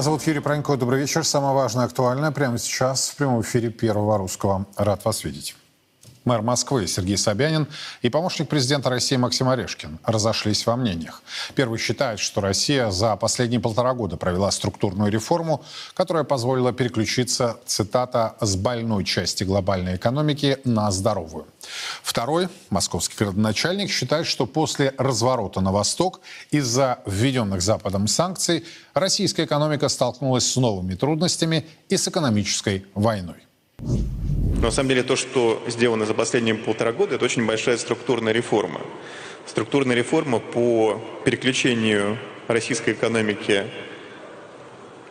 Меня зовут Юрий Пронько. Добрый вечер. Самое важное, актуальное прямо сейчас в прямом эфире Первого Русского. Рад вас видеть. Мэр Москвы Сергей Собянин и помощник президента России Максим Орешкин разошлись во мнениях. Первый считает, что Россия за последние полтора года провела структурную реформу, которая позволила переключиться, цитата, «с больной части глобальной экономики на здоровую». Второй, московский градоначальник, считает, что после разворота на восток из-за введенных Западом санкций российская экономика столкнулась с новыми трудностями и с экономической войной. На самом деле то, что сделано за последние полтора года, это очень большая структурная реформа. Структурная реформа по переключению российской экономики,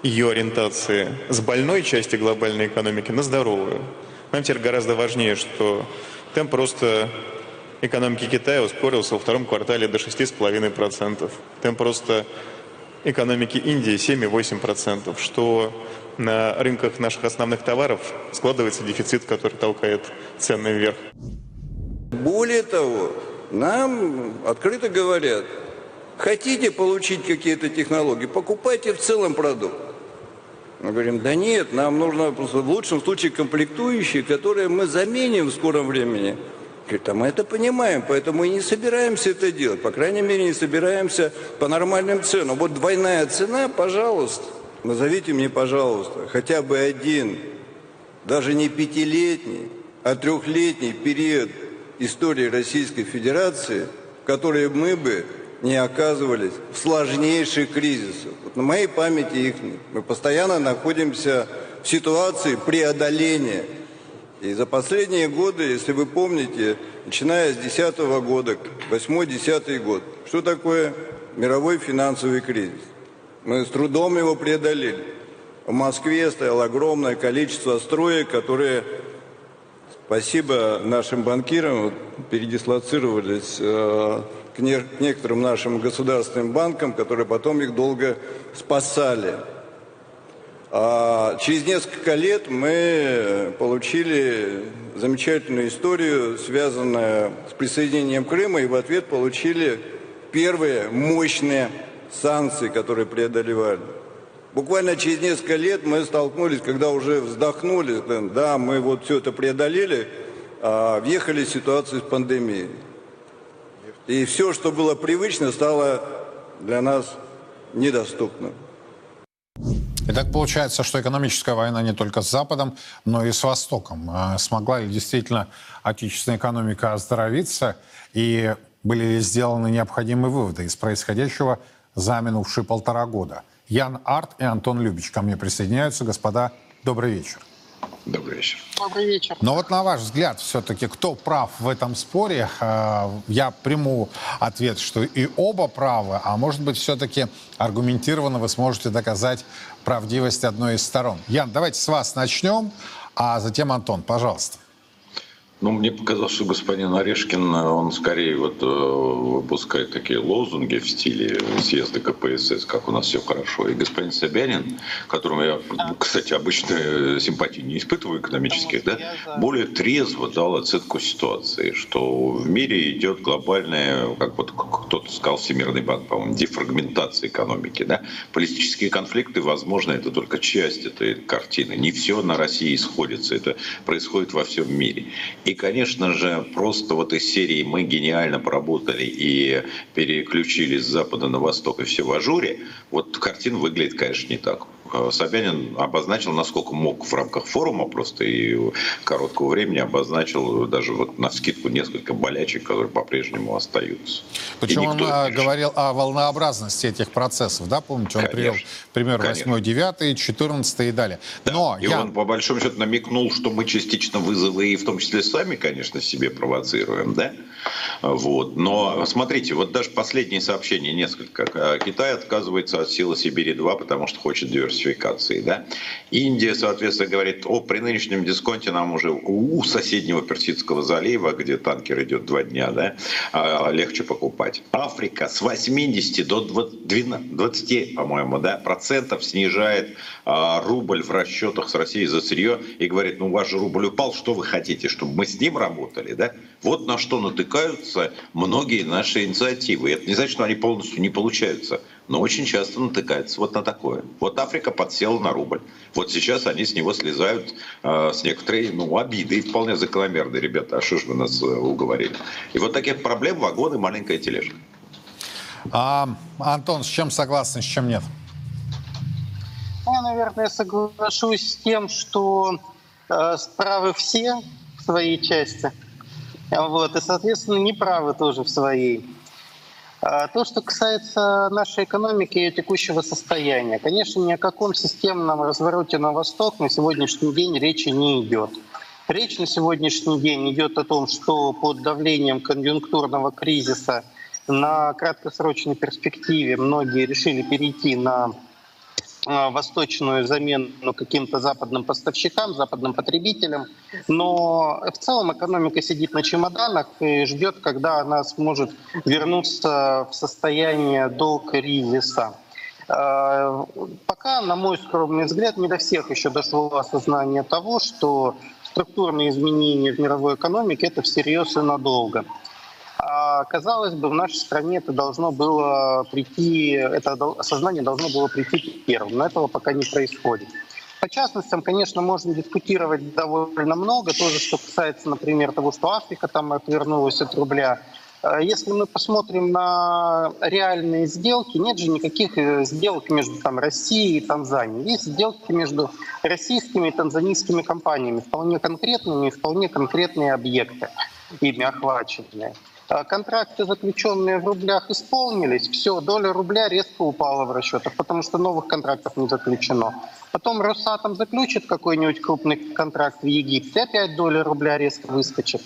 ее ориентации с больной части глобальной экономики на здоровую. Нам теперь гораздо важнее, что темп роста экономики Китая ускорился во втором квартале до 6,5%. Темп роста экономики Индии 7,8%, что на рынках наших основных товаров складывается дефицит, который толкает цены вверх. Более того, нам открыто говорят, хотите получить какие-то технологии, покупайте в целом продукт. Мы говорим, да нет, нам нужно в лучшем случае комплектующие, которые мы заменим в скором времени. Говорит, а мы это понимаем, поэтому и не собираемся это делать. По крайней мере, не собираемся по нормальным ценам. Вот двойная цена, пожалуйста. Назовите мне, пожалуйста, хотя бы один, даже не пятилетний, а трехлетний период истории Российской Федерации, в которой мы бы не оказывались в сложнейших кризисах. Вот на моей памяти их нет. Мы постоянно находимся в ситуации преодоления. И за последние годы, если вы помните, начиная с 2010 года, 8-10 год, что такое мировой финансовый кризис? Мы с трудом его преодолели. В Москве стояло огромное количество строек, которые, спасибо нашим банкирам, передислоцировались э, к, не, к некоторым нашим государственным банкам, которые потом их долго спасали. А через несколько лет мы получили замечательную историю, связанную с присоединением Крыма, и в ответ получили первые мощные санкции, которые преодолевали. Буквально через несколько лет мы столкнулись, когда уже вздохнули, да, мы вот все это преодолели, а въехали в ситуацию с пандемией. И все, что было привычно, стало для нас недоступным. И так получается, что экономическая война не только с Западом, но и с Востоком. А смогла ли действительно отечественная экономика оздоровиться? И были ли сделаны необходимые выводы из происходящего за минувшие полтора года. Ян Арт и Антон Любич ко мне присоединяются. Господа, добрый вечер. Добрый вечер. Добрый вечер. Но вот на ваш взгляд, все-таки, кто прав в этом споре? Э, я приму ответ, что и оба правы, а может быть, все-таки аргументированно вы сможете доказать правдивость одной из сторон. Ян, давайте с вас начнем, а затем Антон, пожалуйста. Ну, мне показалось, что господин Орешкин, он скорее вот э, выпускает такие лозунги в стиле съезда КПСС, как у нас все хорошо. И господин Собянин, которому я, кстати, обычно симпатии не испытываю экономических, да, более трезво дал оценку ситуации, что в мире идет глобальная, как вот кто-то сказал, Всемирный банк, по-моему, дефрагментация экономики, да. Политические конфликты, возможно, это только часть этой картины. Не все на России сходится, это происходит во всем мире. И, конечно же, просто вот из серии мы гениально поработали и переключились с запада на восток и все в ажуре, вот картина выглядит, конечно, не так. Э, Собянин обозначил, насколько мог в рамках форума просто и короткого времени обозначил даже вот на скидку несколько болячек, которые по-прежнему остаются. Причем он а, говорил о волнообразности этих процессов, да, помните, он привел пример 8, 9, 14 и далее. Да. Но и я... он по большому счету намекнул, что мы частично вызовы и в том числе сами, конечно, себе провоцируем, да, вот. Но смотрите, вот даже последние сообщения несколько. Китай отказывается от силы Сибири-2, потому что хочет диверсификации. Да? Индия, соответственно, говорит, о, при нынешнем дисконте нам уже у соседнего Персидского залива, где танкер идет два дня, да, а, легче покупать. Африка с 80 до 20, по-моему, да, процентов снижает а, рубль в расчетах с Россией за сырье и говорит, ну у вас же рубль упал, что вы хотите, чтобы мы с ним работали, да? Вот на что натыкаются многие наши инициативы. Это не значит, что они полностью не получаются но очень часто натыкается вот на такое. Вот Африка подсела на рубль. Вот сейчас они с него слезают э, с некоторой ну, обидой, вполне закономерной, ребята, а что ж вы нас э, уговорили. И вот таких проблем вагон и маленькая тележка. А, Антон, с чем согласны, с чем нет? Я, наверное, соглашусь с тем, что э, правы все в своей части. Вот, и, соответственно, неправы тоже в своей. А то, что касается нашей экономики и текущего состояния, конечно, ни о каком системном развороте на восток на сегодняшний день речи не идет. Речь на сегодняшний день идет о том, что под давлением конъюнктурного кризиса на краткосрочной перспективе многие решили перейти на восточную замену каким-то западным поставщикам, западным потребителям. Но в целом экономика сидит на чемоданах и ждет, когда она сможет вернуться в состояние до кризиса. Э, пока, на мой скромный взгляд, не до всех еще дошло осознание того, что структурные изменения в мировой экономике — это всерьез и надолго. А, казалось бы, в нашей стране это должно было прийти, это осознание должно было прийти первым, но этого пока не происходит. По частностям, конечно, можно дискутировать довольно много, тоже что касается, например, того, что Африка там отвернулась от рубля. А, если мы посмотрим на реальные сделки, нет же никаких э, сделок между там, Россией и Танзанией. Есть сделки между российскими и танзанийскими компаниями, вполне конкретными и вполне конкретные объекты, ими охваченные. А контракты, заключенные в рублях, исполнились, все, доля рубля резко упала в расчетах, потому что новых контрактов не заключено. Потом Росатом заключит какой-нибудь крупный контракт в Египте, опять доля рубля резко выскочит.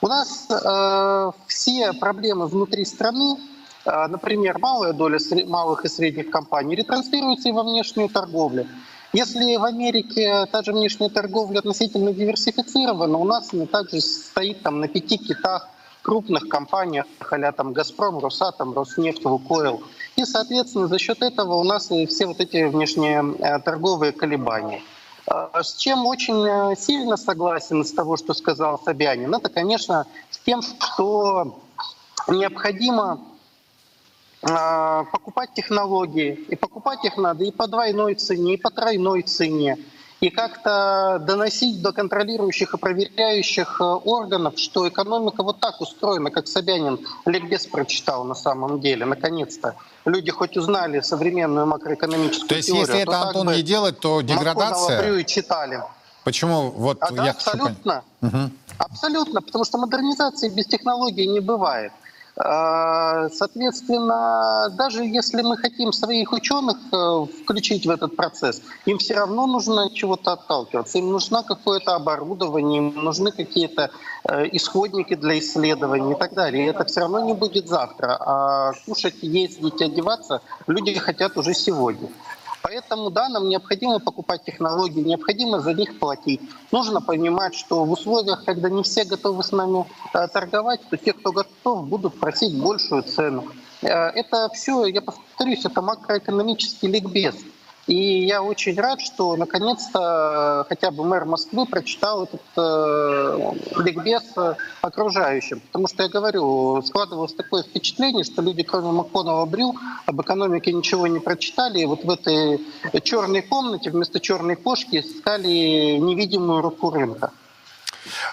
У нас э, все проблемы внутри страны, э, например, малая доля малых и средних компаний ретранслируется и во внешнюю торговлю. Если в Америке та же внешняя торговля относительно диверсифицирована, у нас она также стоит там на пяти китах крупных компаниях, а там «Газпром», «Росатом», «Роснефть», «Лукойл». И, соответственно, за счет этого у нас и все вот эти внешние э, торговые колебания. А с чем очень э, сильно согласен с того, что сказал Собянин, это, конечно, с тем, что необходимо а, покупать технологии. И покупать их надо и по двойной цене, и по тройной цене и как-то доносить до контролирующих и проверяющих э, органов, что экономика вот так устроена, как Собянин ликбез прочитал на самом деле, наконец-то. Люди хоть узнали современную макроэкономическую То есть теорию. если это, Антон, не делать, то деградация... и читали. Почему? Вот а, да, я абсолютно. Хочу... Угу. Абсолютно, потому что модернизации без технологий не бывает. А, соответственно, даже если мы хотим своих ученых э, включить в этот процесс, им все равно нужно чего-то отталкиваться. Им нужно какое-то оборудование, им нужны какие-то э, исходники для исследований и так далее. И это все равно не будет завтра. А кушать, ездить, одеваться люди хотят уже сегодня. Поэтому, да, нам необходимо покупать технологии, необходимо за них платить. Нужно понимать, что в условиях, когда не все готовы с нами э, торговать, то те, кто готов, будут просить большую цену. Э, это все, я повторюсь, это макроэкономический ликбез. И я очень рад, что наконец-то э, хотя бы мэр Москвы прочитал этот э, ликбез окружающим. Потому что я говорю, складывалось такое впечатление, что люди, кроме Маконова Брю, об экономике ничего не прочитали. И вот в этой черной комнате вместо черной кошки искали невидимую руку рынка.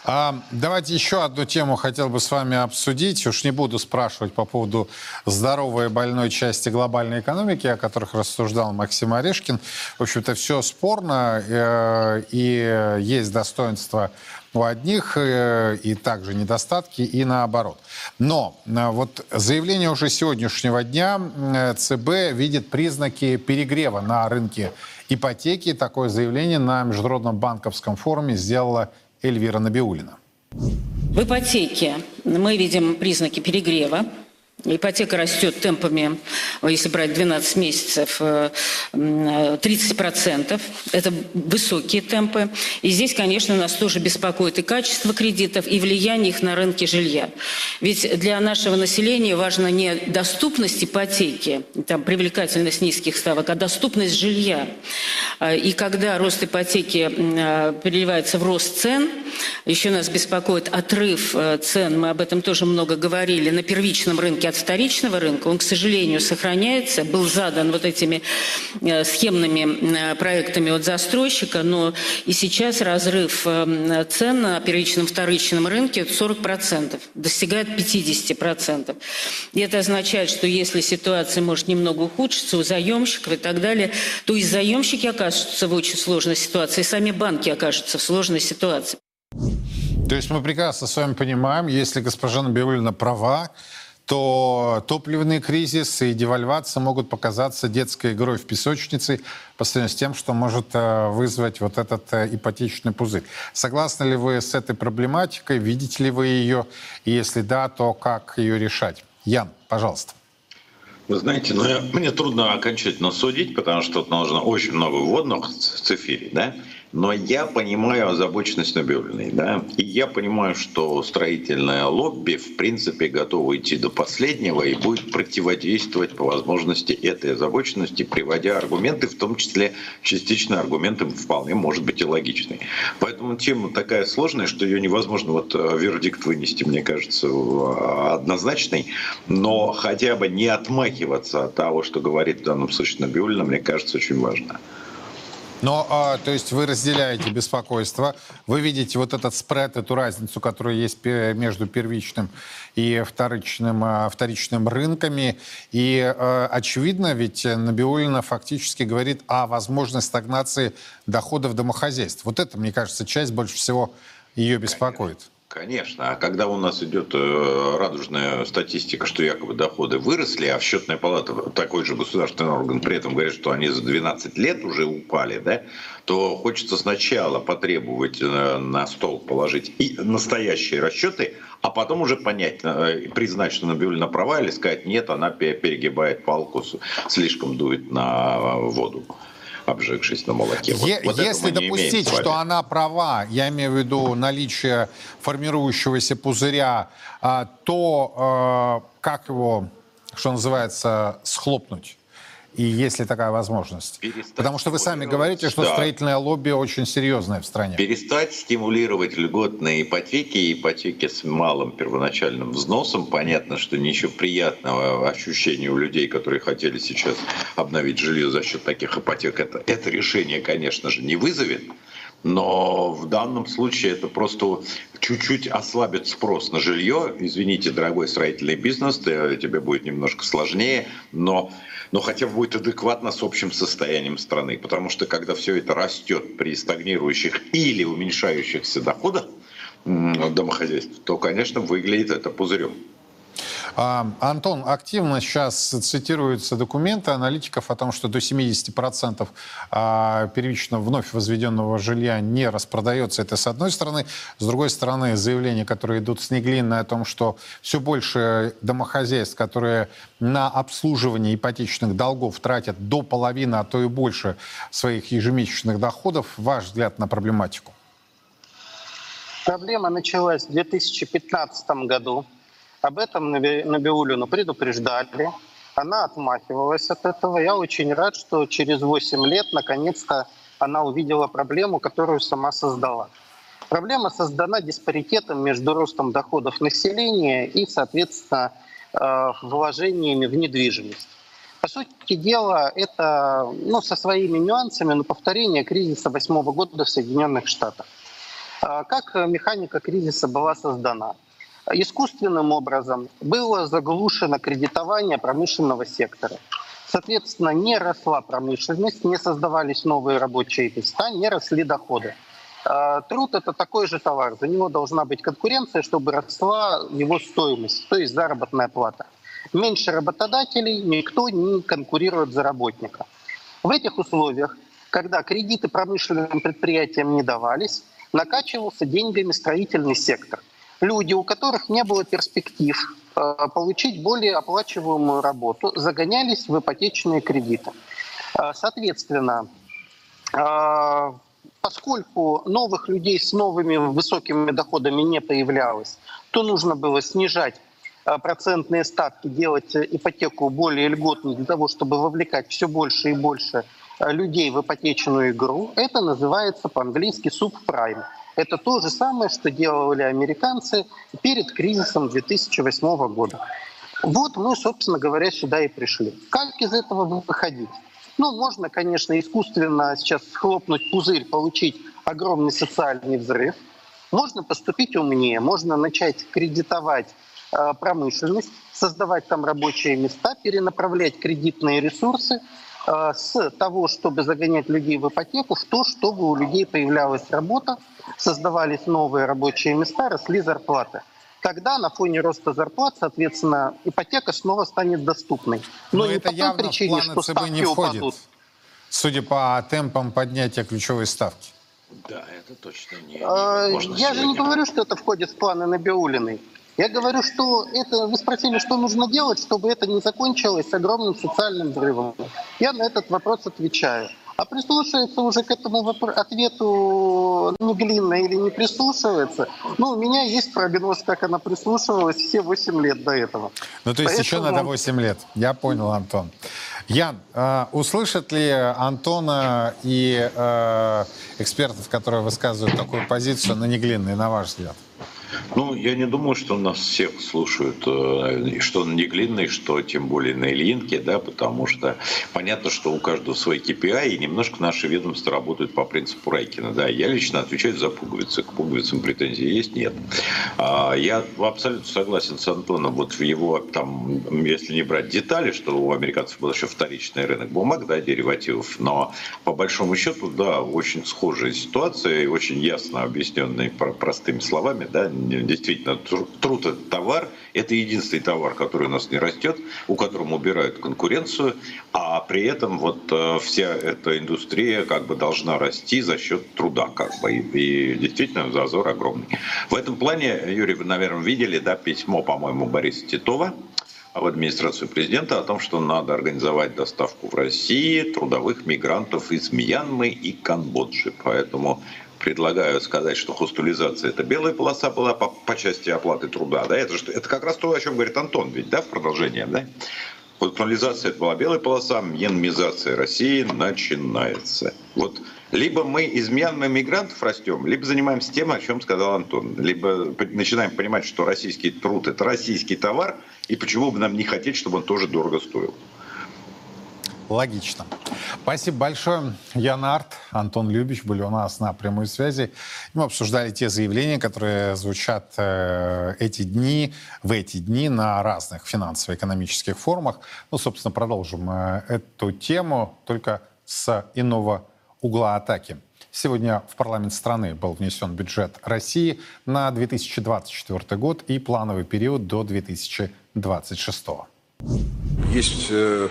А, давайте еще одну тему хотел бы с вами обсудить. Уж не буду спрашивать по поводу здоровой и больной части глобальной экономики, о которых рассуждал Максим Орешкин. В общем-то, все спорно, э, и есть достоинства у одних э, и также недостатки, и наоборот. Но э, вот заявление уже сегодняшнего дня ЦБ видит признаки перегрева на рынке ипотеки. Такое заявление на Международном банковском форуме сделала Эльвира Набиулина. В ипотеке мы видим признаки перегрева. Ипотека растет темпами, если брать 12 месяцев, 30%. Это высокие темпы. И здесь, конечно, нас тоже беспокоит и качество кредитов, и влияние их на рынки жилья. Ведь для нашего населения важна не доступность ипотеки, там, привлекательность низких ставок, а доступность жилья. И когда рост ипотеки переливается в рост цен, еще нас беспокоит отрыв цен, мы об этом тоже много говорили, на первичном рынке от вторичного рынка, он, к сожалению, сохраняется, был задан вот этими э, схемными проектами от застройщика, но и сейчас разрыв цен на первичном вторичном рынке 40%, достигает 50%. И это означает, что если ситуация может немного ухудшиться у заемщиков и так далее, то и заемщики окажутся в очень сложной ситуации, и сами банки окажутся в сложной ситуации. То есть мы прекрасно с вами понимаем, если госпожа Набиулина права, то топливный кризис и девальвация могут показаться детской игрой в песочнице по сравнению с тем, что может э, вызвать вот этот э, ипотечный пузырь. Согласны ли вы с этой проблематикой? Видите ли вы ее? И если да, то как ее решать? Ян, пожалуйста. Вы знаете, ну, я, мне трудно окончательно судить, потому что тут нужно очень много вводных цифире, да? Но я понимаю озабоченность Набиулиной, да, и я понимаю, что строительное лобби, в принципе, готово идти до последнего и будет противодействовать по возможности этой озабоченности, приводя аргументы, в том числе частично аргументы вполне может быть и логичные. Поэтому тема такая сложная, что ее невозможно вот э, вердикт вынести, мне кажется, однозначный, но хотя бы не отмахиваться от того, что говорит в данном случае Набиулина, мне кажется, очень важно. Но, а, то есть вы разделяете беспокойство, вы видите вот этот спред, эту разницу, которая есть между первичным и вторичным, а, вторичным рынками. И а, очевидно, ведь Набиулина фактически говорит о возможной стагнации доходов домохозяйств. Вот это, мне кажется, часть больше всего ее беспокоит. Конечно. Конечно. А когда у нас идет э, радужная статистика, что якобы доходы выросли, а счетная палата, такой же государственный орган, при этом говорит, что они за 12 лет уже упали, да, то хочется сначала потребовать э, на стол положить и настоящие расчеты, а потом уже понять, э, признать, что Набиулина права, или сказать, нет, она перегибает палку, слишком дует на воду обжегшись на молоке. Вот, вот если допустить, что она права, я имею в виду наличие формирующегося пузыря, а, то а, как его, что называется, схлопнуть? И есть ли такая возможность? Перестать Потому что вы сами говорите, что да. строительное лобби очень серьезное в стране. Перестать стимулировать льготные ипотеки и ипотеки с малым первоначальным взносом. Понятно, что ничего приятного ощущения у людей, которые хотели сейчас обновить жилье за счет таких ипотек, это, это решение, конечно же, не вызовет. Но в данном случае это просто чуть-чуть ослабит спрос на жилье. Извините, дорогой строительный бизнес, тебе будет немножко сложнее, но, но хотя бы будет адекватно с общим состоянием страны. Потому что когда все это растет при стагнирующих или уменьшающихся доходах домохозяйств, то, конечно, выглядит это пузырем. А, Антон, активно сейчас цитируются документы аналитиков о том, что до 70% а, первично вновь возведенного жилья не распродается. Это с одной стороны. С другой стороны, заявления, которые идут с Неглиной о том, что все больше домохозяйств, которые на обслуживание ипотечных долгов тратят до половины, а то и больше своих ежемесячных доходов. Ваш взгляд на проблематику? Проблема началась в 2015 году об этом Набиулину предупреждали. Она отмахивалась от этого. Я очень рад, что через 8 лет наконец-то она увидела проблему, которую сама создала. Проблема создана диспаритетом между ростом доходов населения и, соответственно, э, вложениями в недвижимость. По сути дела, это ну, со своими нюансами, но повторение кризиса восьмого года в Соединенных Штатах. А как механика кризиса была создана? Искусственным образом было заглушено кредитование промышленного сектора. Соответственно, не росла промышленность, не создавались новые рабочие места, не росли доходы. А, труд – это такой же товар. За него должна быть конкуренция, чтобы росла его стоимость, то есть заработная плата. Меньше работодателей, никто не конкурирует за работника. В этих условиях, когда кредиты промышленным предприятиям не давались, накачивался деньгами строительный сектор – люди, у которых не было перспектив э, получить более оплачиваемую работу, загонялись в ипотечные кредиты. Э, соответственно, э, поскольку новых людей с новыми высокими доходами не появлялось, то нужно было снижать процентные ставки, делать ипотеку более льготной для того, чтобы вовлекать все больше и больше людей в ипотечную игру. Это называется по-английски субпрайм. Это то же самое, что делали американцы перед кризисом 2008 года. Вот мы, собственно говоря, сюда и пришли. Как из этого выходить? Ну, можно, конечно, искусственно сейчас схлопнуть пузырь, получить огромный социальный взрыв. Можно поступить умнее, можно начать кредитовать э, промышленность, создавать там рабочие места, перенаправлять кредитные ресурсы с того, чтобы загонять людей в ипотеку, в то, чтобы у людей появлялась работа, создавались новые рабочие места, росли зарплаты тогда на фоне роста зарплат, соответственно, ипотека снова станет доступной. Но, Но не это по той причине, что ЦБ не входит, упадут. судя по темпам поднятия ключевой ставки. Да, это точно не. А, я же не говорю, что это входит в планы Набиулиной. Я говорю, что это вы спросили, что нужно делать, чтобы это не закончилось огромным социальным взрывом. Я на этот вопрос отвечаю. А прислушивается уже к этому ответу Неглинна или не прислушивается? Ну, у меня есть прогноз, как она прислушивалась все 8 лет до этого. Ну, то есть Поэтому... еще надо 8 лет. Я понял, Антон. Ян, э, услышат ли Антона и э, экспертов, которые высказывают такую позицию на Неглинной, на ваш взгляд? Ну, я не думаю, что нас всех слушают, э, что на Неглинной, что тем более на Ильинке, да, потому что понятно, что у каждого свой KPI, и немножко наши ведомства работают по принципу Райкина. Да, я лично отвечаю за пуговицы. К пуговицам претензий есть? Нет. А, я абсолютно согласен с Антоном. Вот в его, там, если не брать детали, что у американцев был еще вторичный рынок бумаг, да, деривативов, но по большому счету, да, очень схожая ситуация, и очень ясно объясненная простыми словами, да, действительно, труд – это товар, это единственный товар, который у нас не растет, у которого убирают конкуренцию, а при этом вот э, вся эта индустрия как бы должна расти за счет труда, как бы, и, действительно зазор огромный. В этом плане, Юрий, вы, наверное, видели, да, письмо, по-моему, Бориса Титова, в администрацию президента о том, что надо организовать доставку в России трудовых мигрантов из Мьянмы и Камбоджи. Поэтому предлагаю сказать, что хостулизация это белая полоса была по, по части оплаты труда. Да? Это, это как раз то, о чем говорит Антон, ведь, да, в продолжение. Да? Хостулизация это была белая полоса, мьянмизация России начинается. Вот либо мы из Мьянмы мигрантов растем, либо занимаемся тем, о чем сказал Антон. Либо начинаем понимать, что российский труд – это российский товар, и почему бы нам не хотеть, чтобы он тоже дорого стоил. Логично. Спасибо большое. Яна Арт, Антон Любич были у нас на прямой связи. Мы обсуждали те заявления, которые звучат э, эти дни, в эти дни на разных финансово-экономических форумах. Ну, собственно, продолжим э, эту тему, только с иного угла атаки. Сегодня в парламент страны был внесен бюджет России на 2024 год и плановый период до 2026. Есть э,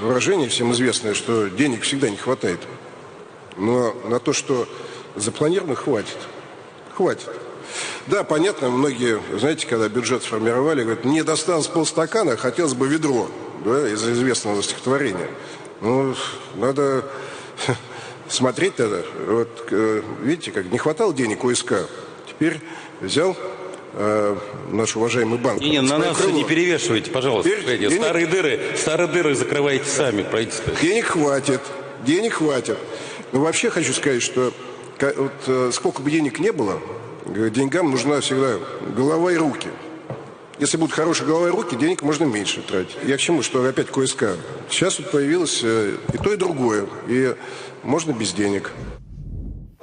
выражение всем известное, что денег всегда не хватает. Но на то, что запланировано, хватит. Хватит. Да, понятно, многие, знаете, когда бюджет сформировали, говорят, мне досталось полстакана, хотелось бы ведро, да, из известного стихотворения. Ну, надо смотреть тогда. Вот, э, видите, как не хватало денег у СК. Теперь взял э, наш уважаемый банк. Не, не, на нас крыло. не перевешивайте, пожалуйста. Теперь, денег... Старые дыры, старые дыры закрывайте сами, правительство. Денег хватит, денег хватит. Но вообще хочу сказать, что вот, э, сколько бы денег не было, деньгам нужна всегда голова и руки. Если будут хорошие голова и руки, денег можно меньше тратить. Я к чему, что опять КСК. Сейчас вот появилось э, и то, и другое. И можно без денег.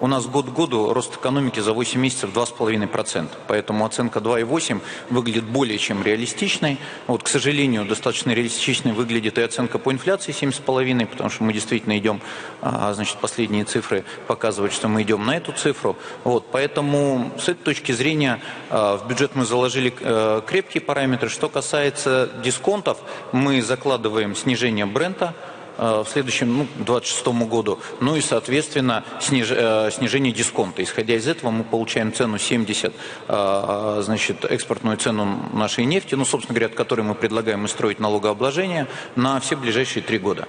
У нас год к году рост экономики за 8 месяцев 2,5%. Поэтому оценка 2,8 выглядит более чем реалистичной. Вот, к сожалению, достаточно реалистичной выглядит и оценка по инфляции 7,5%, потому что мы действительно идем, а, значит, последние цифры показывают, что мы идем на эту цифру. Вот, поэтому с этой точки зрения а, в бюджет мы заложили э, крепкие параметры. Что касается дисконтов, мы закладываем снижение бренда, в следующем, ну, 2026 году. Ну и, соответственно, сниж, э, снижение дисконта. Исходя из этого мы получаем цену 70, э, значит, экспортную цену нашей нефти, ну, собственно говоря, от которой мы предлагаем строить налогообложение на все ближайшие три года.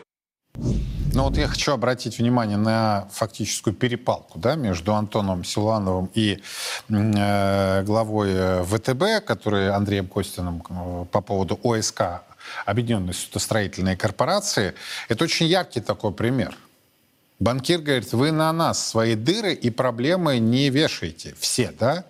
Ну вот я хочу обратить внимание на фактическую перепалку да, между Антоном Силуановым и э, главой ВТБ, который Андреем Костиным э, по поводу ОСК Объединенной судостроительной корпорации. Это очень яркий такой пример. Банкир говорит, вы на нас свои дыры и проблемы не вешаете. Все, да?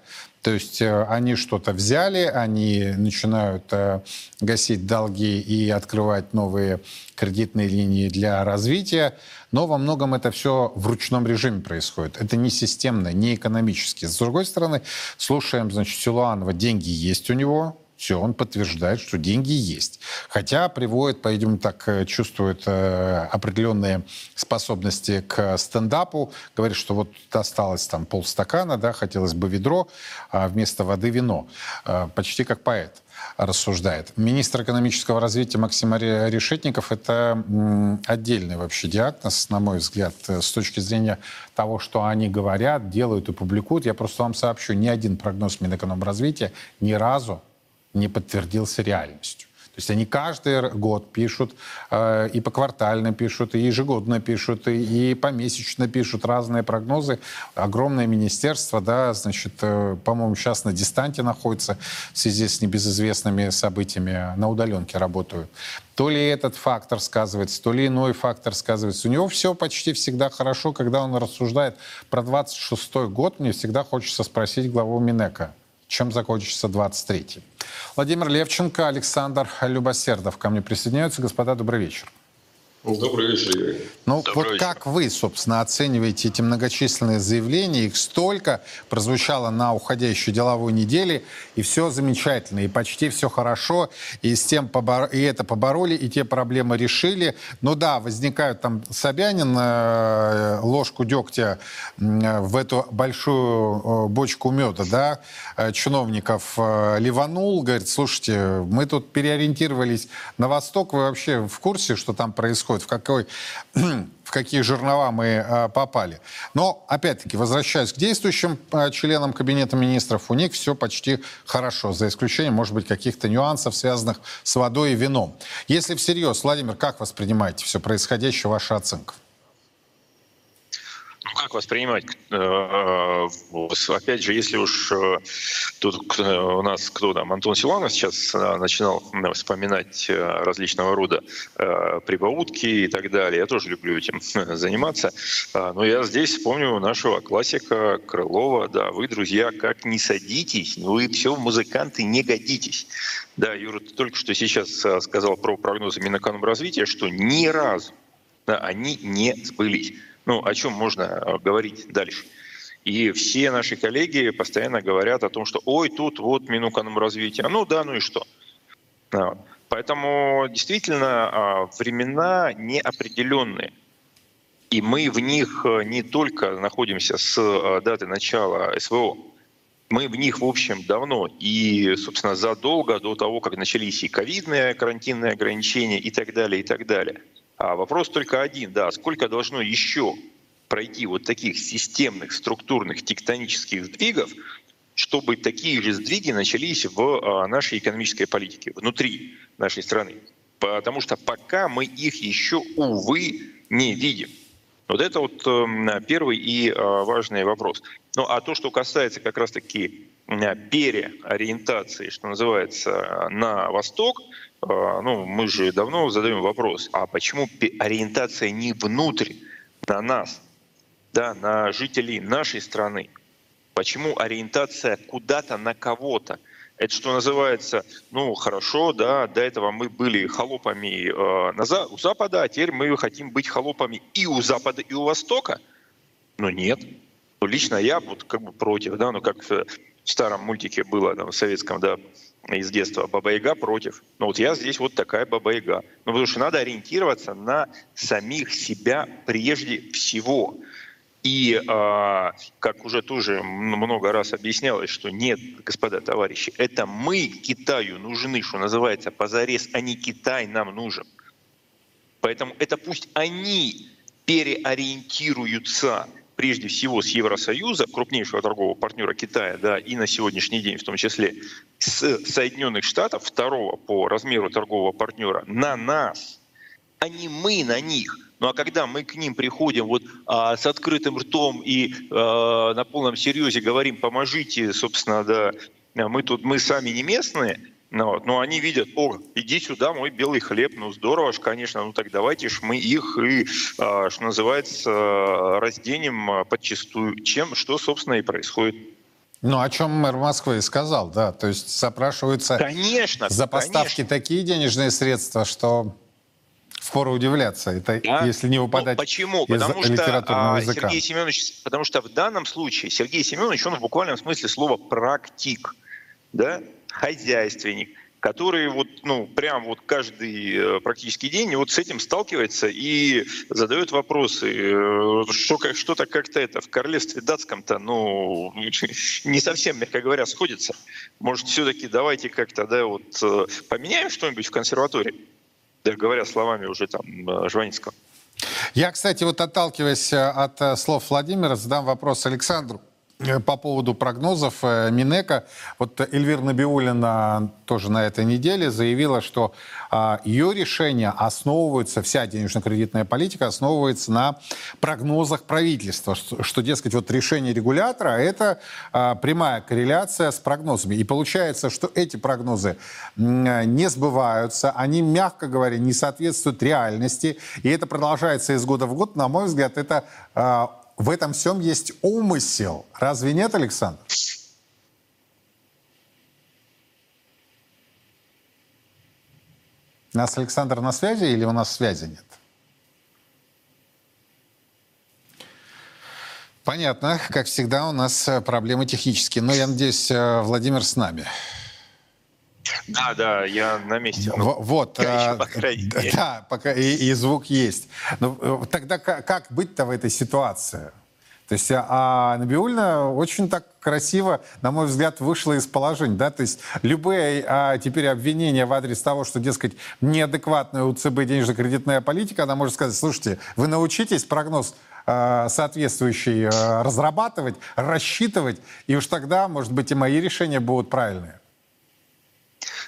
То есть э, они что-то взяли, они начинают э, гасить долги и открывать новые кредитные линии для развития, но во многом это все в ручном режиме происходит. Это не системно, не экономически. С другой стороны, слушаем, значит, Силуанова, деньги есть у него, все, он подтверждает, что деньги есть. Хотя приводит, по-видимому, так э, чувствует э, определенные способности к стендапу. Говорит, что вот осталось там полстакана, да, хотелось бы ведро, а вместо воды вино. Э, почти как поэт рассуждает. Министр экономического развития Максим Решетников – это отдельный вообще диагноз, на мой взгляд, с точки зрения того, что они говорят, делают и публикуют. Я просто вам сообщу, ни один прогноз Минэкономразвития ни разу не подтвердился реальностью. То есть они каждый год пишут, э, и поквартально пишут, и ежегодно пишут, и, помесячно пишут разные прогнозы. Огромное министерство, да, значит, э, по-моему, сейчас на дистанте находится в связи с небезызвестными событиями, на удаленке работают. То ли этот фактор сказывается, то ли иной фактор сказывается. У него все почти всегда хорошо, когда он рассуждает про 26-й год. Мне всегда хочется спросить главу Минека – чем закончится 23-й. Владимир Левченко, Александр Любосердов ко мне присоединяются. Господа, добрый вечер. Добрый вечер, Юрий. Ну, Добрый вот вечер. как вы, собственно, оцениваете эти многочисленные заявления? Их столько прозвучало на уходящей деловой неделе, и все замечательно, и почти все хорошо, и, с тем побор... и это побороли, и те проблемы решили. Ну да, возникают там Собянин э, ложку дегтя в эту большую э, бочку меда, да, э, чиновников ливанул, говорит, слушайте, мы тут переориентировались на восток, вы вообще в курсе, что там происходит? Происходит, в, какой, в какие жернова мы э, попали. Но, опять-таки, возвращаясь к действующим э, членам Кабинета министров, у них все почти хорошо, за исключением, может быть, каких-то нюансов, связанных с водой и вином. Если всерьез, Владимир, как воспринимаете все происходящее, ваша оценка? Ну, как воспринимать? Э, э, опять же, если уж э, тут у нас кто там, Антон Силанов сейчас начинал вспоминать различного рода прибаутки и так далее. Я тоже люблю этим заниматься. Но я здесь вспомню нашего классика Крылова. Да, вы, друзья, как не садитесь, вы все музыканты не годитесь. Да, Юра, ты только что сейчас сказал про прогнозы Минэкономразвития, что ни разу да, они не сбылись. Ну, о чем можно э, говорить дальше? И все наши коллеги постоянно говорят о том, что ой, тут вот Минэкономразвития. Ну да, ну и что? Поэтому действительно а, времена неопределенные. И мы в них э, не только находимся с э, даты начала СВО, мы в них, в общем, давно. И, собственно, задолго до того, как начались и ковидные карантинные ограничения и так далее, и так далее – а вопрос только один, да, сколько должно еще пройти вот таких системных, структурных, тектонических сдвигов, чтобы такие же сдвиги начались в а, нашей экономической политике, внутри нашей страны. Потому что пока мы их еще, увы, не видим. Вот это вот эм, первый и а, важный вопрос. Ну а то, что касается как раз-таки переориентации, что называется, на восток, а, ну, мы же давно задаем вопрос, а почему ориентация не внутрь, на нас, да, на жителей нашей страны? Почему ориентация куда-то на кого-то? Это что называется, ну хорошо, да, до этого мы были холопами э, на за, у Запада, а теперь мы хотим быть холопами и у Запада, и у Востока? Ну нет. Ну, лично я вот как бы против, да, ну как в старом мультике было, там, в советском, да, из детства. Баба-яга против. Но вот я здесь вот такая баба-яга. Ну, потому что надо ориентироваться на самих себя прежде всего. И, э, как уже тоже много раз объяснялось, что нет, господа товарищи, это мы Китаю нужны, что называется, позарез, а не Китай нам нужен. Поэтому это пусть они переориентируются прежде всего с Евросоюза, крупнейшего торгового партнера Китая, да, и на сегодняшний день в том числе с Соединенных Штатов, второго по размеру торгового партнера, на нас, а не мы на них. Ну а когда мы к ним приходим вот а, с открытым ртом и а, на полном серьезе говорим, поможите, собственно, да, мы тут, мы сами не местные, ну, вот. Но они видят, о, иди сюда, мой белый хлеб, ну здорово ж, конечно, ну так давайте ж мы их и, а, что называется, разденем подчастую, чем, что, собственно, и происходит. Ну, о чем мэр Москвы и сказал, да. То есть запрашиваются конечно, за поставки конечно. такие денежные средства, что впору удивляться, это Да? если не выпадать Ну, почему? из Потому что литературного а, языка. Сергей Семенович, потому что в данном случае Сергей Семенович, он в буквальном смысле слова практик, да, хозяйственник, который вот, ну, прям вот каждый э, практически день вот с этим сталкивается и задает вопросы. Э, Что, как- что-то как-то это в королевстве датском-то, ну, не совсем, мягко говоря, сходится. Может, все-таки давайте как-то, да, вот э, поменяем что-нибудь в консерватории? Да, говоря словами уже там Жванецкого. Я, кстати, вот отталкиваясь от слов Владимира, задам вопрос Александру по поводу прогнозов э, Минэка. Вот Эльвира Набиулина тоже на этой неделе заявила, что а, ее решения основываются, вся денежно-кредитная политика основывается на прогнозах правительства, что, что, дескать, вот решение регулятора – это а, прямая корреляция с прогнозами. И получается, что эти прогнозы не сбываются, они, мягко говоря, не соответствуют реальности, и это продолжается из года в год. На мой взгляд, это а, в этом всем есть умысел. Разве нет, Александр? У нас Александр на связи или у нас связи нет? Понятно. Как всегда, у нас э, проблемы технические. Но я надеюсь, э, Владимир с нами. Да, да, я на месте. Ну, Вот. э, по. Да, пока и, и звук есть. Но э, тогда ка- как быть-то в этой ситуации? То есть а, а Набиульна очень так красиво, на мой взгляд, вышла из положения. Да? То есть любые а, теперь обвинения в адрес того, что, дескать, неадекватная у ЦБ денежно-кредитная политика, она может сказать, слушайте, вы научитесь прогноз а, соответствующий а, разрабатывать, рассчитывать, и уж тогда, может быть, и мои решения будут правильные.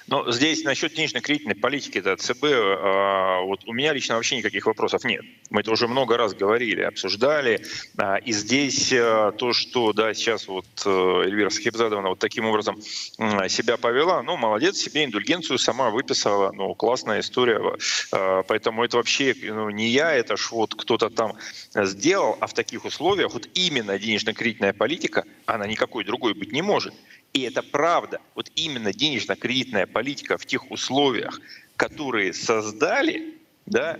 Но здесь насчет денежно-кредитной политики да, ЦБ, а, вот у меня лично вообще никаких вопросов нет. Мы это уже много раз говорили, обсуждали. А, и здесь а, то, что да, сейчас вот э, Эльвира Сахибзадовна вот таким образом себя повела, ну, молодец, себе индульгенцию сама выписала, ну, классная история. Поэтому это вообще ну, не я, это ж вот кто-то там сделал, а в таких условиях вот именно денежно-кредитная политика, она никакой другой быть не может. И это правда. Вот именно денежно-кредитная политика в тех условиях, которые создали, да,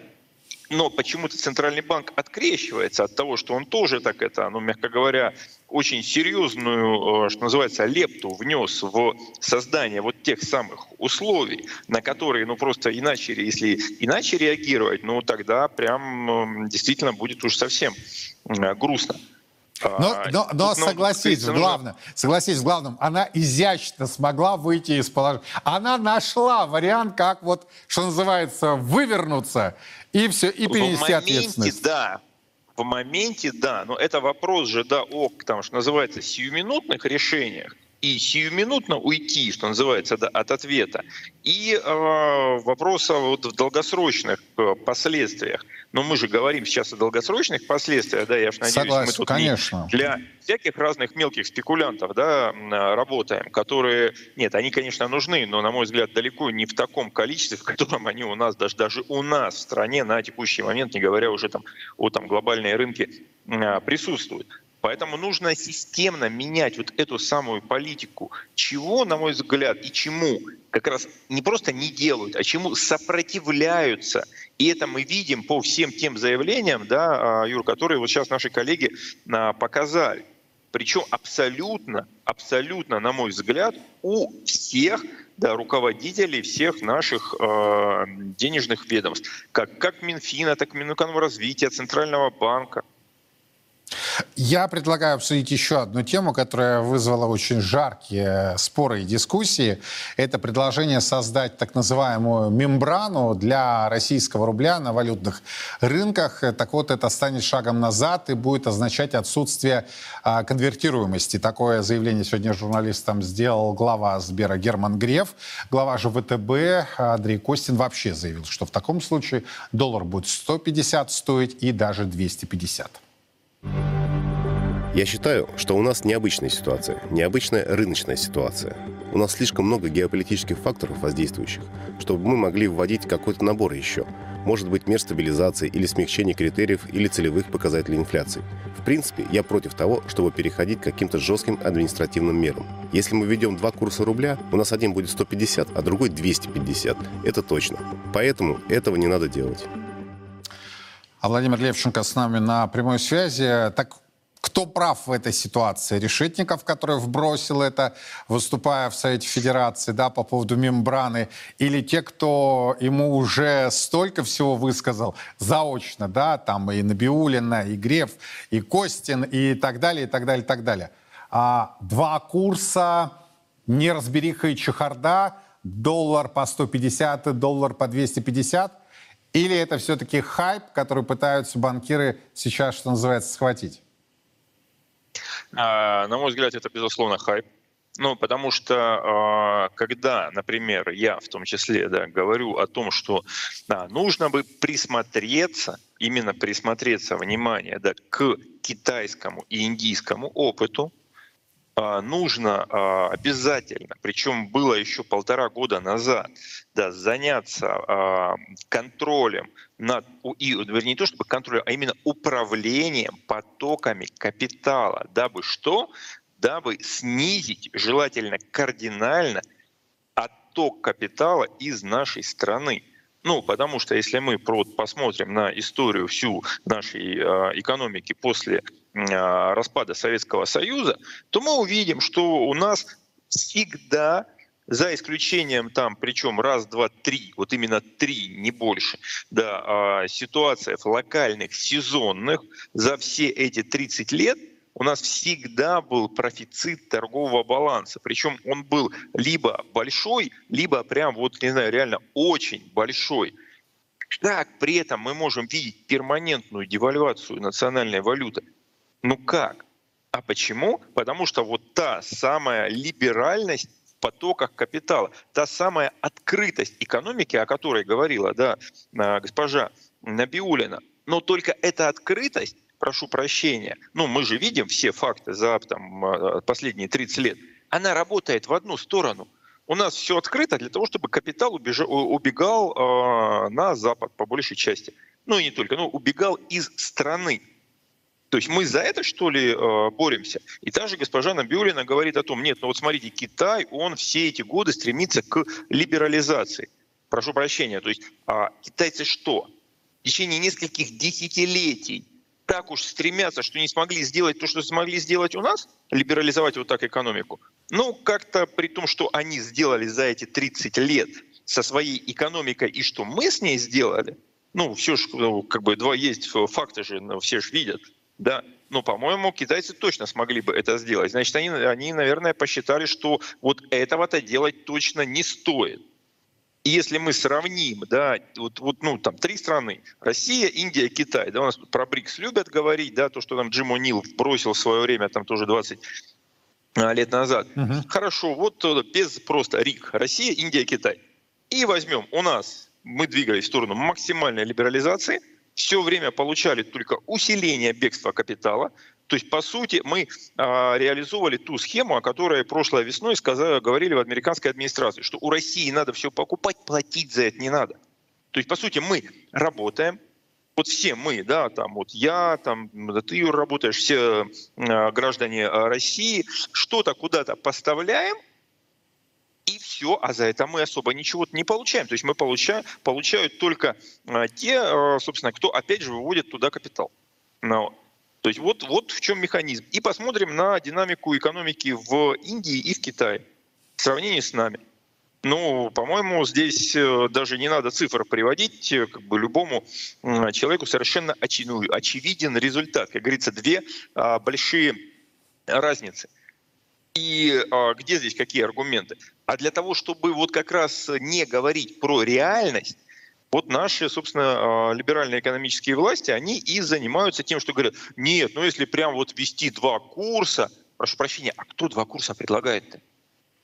но почему-то Центральный банк открещивается от того, что он тоже так это, ну, мягко говоря, очень серьезную, э, что называется, лепту внес в создание вот тех самых условий, на которые, ну, просто иначе, если иначе реагировать, ну, тогда прям действительно будет уж совсем э, грустно. Но, А, но, но ну, согласись, в главном, согласись в главном, она изящно смогла выйти из положения. Она нашла вариант, как вот, что называется, вывернуться и все, и в перенести моменте, ответственность. да. В моменте, да. Но это вопрос же, да, о, там, что называется, сиюминутных решениях и сиюминутно уйти, что называется, да, от ответа. И э, вопроса вот в долгосрочных э, последствиях. Но мы же говорим сейчас о долгосрочных последствиях, да, я ж надеюсь, Согласен, мы тут не конечно. для всяких разных мелких спекулянтов да, работаем, которые, нет, они, конечно, нужны, но, на мой взгляд, далеко не в таком количестве, в котором они у нас, даже, даже у нас в стране на текущий момент, не говоря уже там, о там, глобальные рынки, м, присутствуют. Поэтому нужно системно менять вот эту самую политику. Чего, на мой взгляд, и чему как раз не просто не делают, а чему сопротивляются. И это мы видим по всем тем заявлениям, да, а, Юр, которые вот сейчас наши коллеги а, показали. Причем абсолютно, абсолютно, на мой взгляд, у всех да, руководителей всех наших э, денежных ведомств, как, как Минфина, так и Минэкономразвития, Центрального банка. Я предлагаю обсудить еще одну тему, которая вызвала очень жаркие споры и дискуссии. Это предложение создать так называемую мембрану для российского рубля на валютных рынках. Так вот, это станет шагом назад и будет означать отсутствие а, конвертируемости. Такое заявление сегодня журналистам сделал глава Сбера Герман Греф. Глава же ВТБ Андрей Костин вообще заявил, что в таком случае доллар будет 150 стоить и даже 250. Я считаю, что у нас необычная ситуация, необычная рыночная ситуация. У нас слишком много геополитических факторов воздействующих, чтобы мы могли вводить какой-то набор еще. Может быть, мер стабилизации или смягчения критериев или целевых показателей инфляции. В принципе, я против того, чтобы переходить к каким-то жестким административным мерам. Если мы введем два курса рубля, у нас один будет 150, а другой 250. Это точно. Поэтому этого не надо делать. А Владимир Левченко с нами на прямой связи. Так кто прав в этой ситуации? Решетников, который вбросил это, выступая в Совете Федерации, да, по поводу мембраны, или те, кто ему уже столько всего высказал заочно, да, там и Набиулина, и Греф, и Костин, и так далее, и так далее, и так далее. А два курса, неразбериха и чехарда, доллар по 150, доллар по 250, или это все-таки хайп, который пытаются банкиры сейчас, что называется, схватить? А, на мой взгляд, это, безусловно, хайп. Ну, потому что а, когда, например, я в том числе да, говорю о том, что да, нужно бы присмотреться, именно присмотреться, внимание, да, к китайскому и индийскому опыту, нужно а, обязательно, причем было еще полтора года назад, да, заняться а, контролем над, и, вернее, не то чтобы контролем, а именно управлением потоками капитала, дабы что? Дабы снизить, желательно кардинально, отток капитала из нашей страны. Ну, потому что если мы посмотрим на историю всю нашей экономики после а, распада Советского Союза, то мы увидим, что у нас всегда за исключением там, причем раз, два, три, вот именно три, не больше, да, а, ситуациях локальных, сезонных, за все эти 30 лет у нас всегда был профицит торгового баланса. Причем он был либо большой, либо прям вот, не знаю, реально очень большой. Как при этом мы можем видеть перманентную девальвацию национальной валюты? Ну как? А почему? Потому что вот та самая либеральность в потоках капитала, та самая открытость экономики, о которой говорила да, а, госпожа Набиулина, но только эта открытость, прошу прощения, ну мы же видим все факты за там, а, последние 30 лет, она работает в одну сторону. У нас все открыто для того, чтобы капитал убежал, убегал э, на Запад по большей части. Ну и не только, но убегал из страны. То есть мы за это, что ли, э, боремся? И та же госпожа Набиулина говорит о том, нет, ну вот смотрите, Китай, он все эти годы стремится к либерализации. Прошу прощения, то есть а китайцы что? В течение нескольких десятилетий так уж стремятся, что не смогли сделать то, что смогли сделать у нас, либерализовать вот так экономику. Ну, как-то при том, что они сделали за эти 30 лет со своей экономикой и что мы с ней сделали, ну, все же, ну, как бы, два есть факты же, ну, все же видят – да, ну, по-моему, китайцы точно смогли бы это сделать. Значит, они, они, наверное, посчитали, что вот этого-то делать точно не стоит. И если мы сравним, да, вот, вот, ну, там, три страны, Россия, Индия, Китай, да, у нас про БРИКС любят говорить, да, то, что там Джим О'Нил бросил в свое время, там тоже 20 а, лет назад. Uh-huh. Хорошо, вот э, без просто РИК, Россия, Индия, Китай. И возьмем, у нас мы двигались в сторону максимальной либерализации – все время получали только усиление бегства капитала. То есть, по сути, мы э, реализовывали ту схему, о которой прошлой весной сказали, говорили в американской администрации, что у России надо все покупать, платить за это не надо. То есть, по сути, мы работаем, вот все мы, да, там вот я, там да ты работаешь, все э, граждане России, что-то куда-то поставляем, и все, а за это мы особо ничего не получаем. То есть мы получаем, получают только а, те, а, собственно, кто, опять же, выводит туда капитал. Но, то есть вот, вот в чем механизм. И посмотрим на динамику экономики в Индии и в Китае в сравнении с нами. Ну, по-моему, здесь э, даже не надо цифр приводить, э, как бы любому человеку совершенно очевиден результат. Как говорится, две а, большие разницы. И а, где здесь какие аргументы? А для того, чтобы вот как раз не говорить про реальность, вот наши, собственно, а, либеральные экономические власти, они и занимаются тем, что говорят, нет, ну если прям вот вести два курса, прошу прощения, а кто два курса предлагает-то?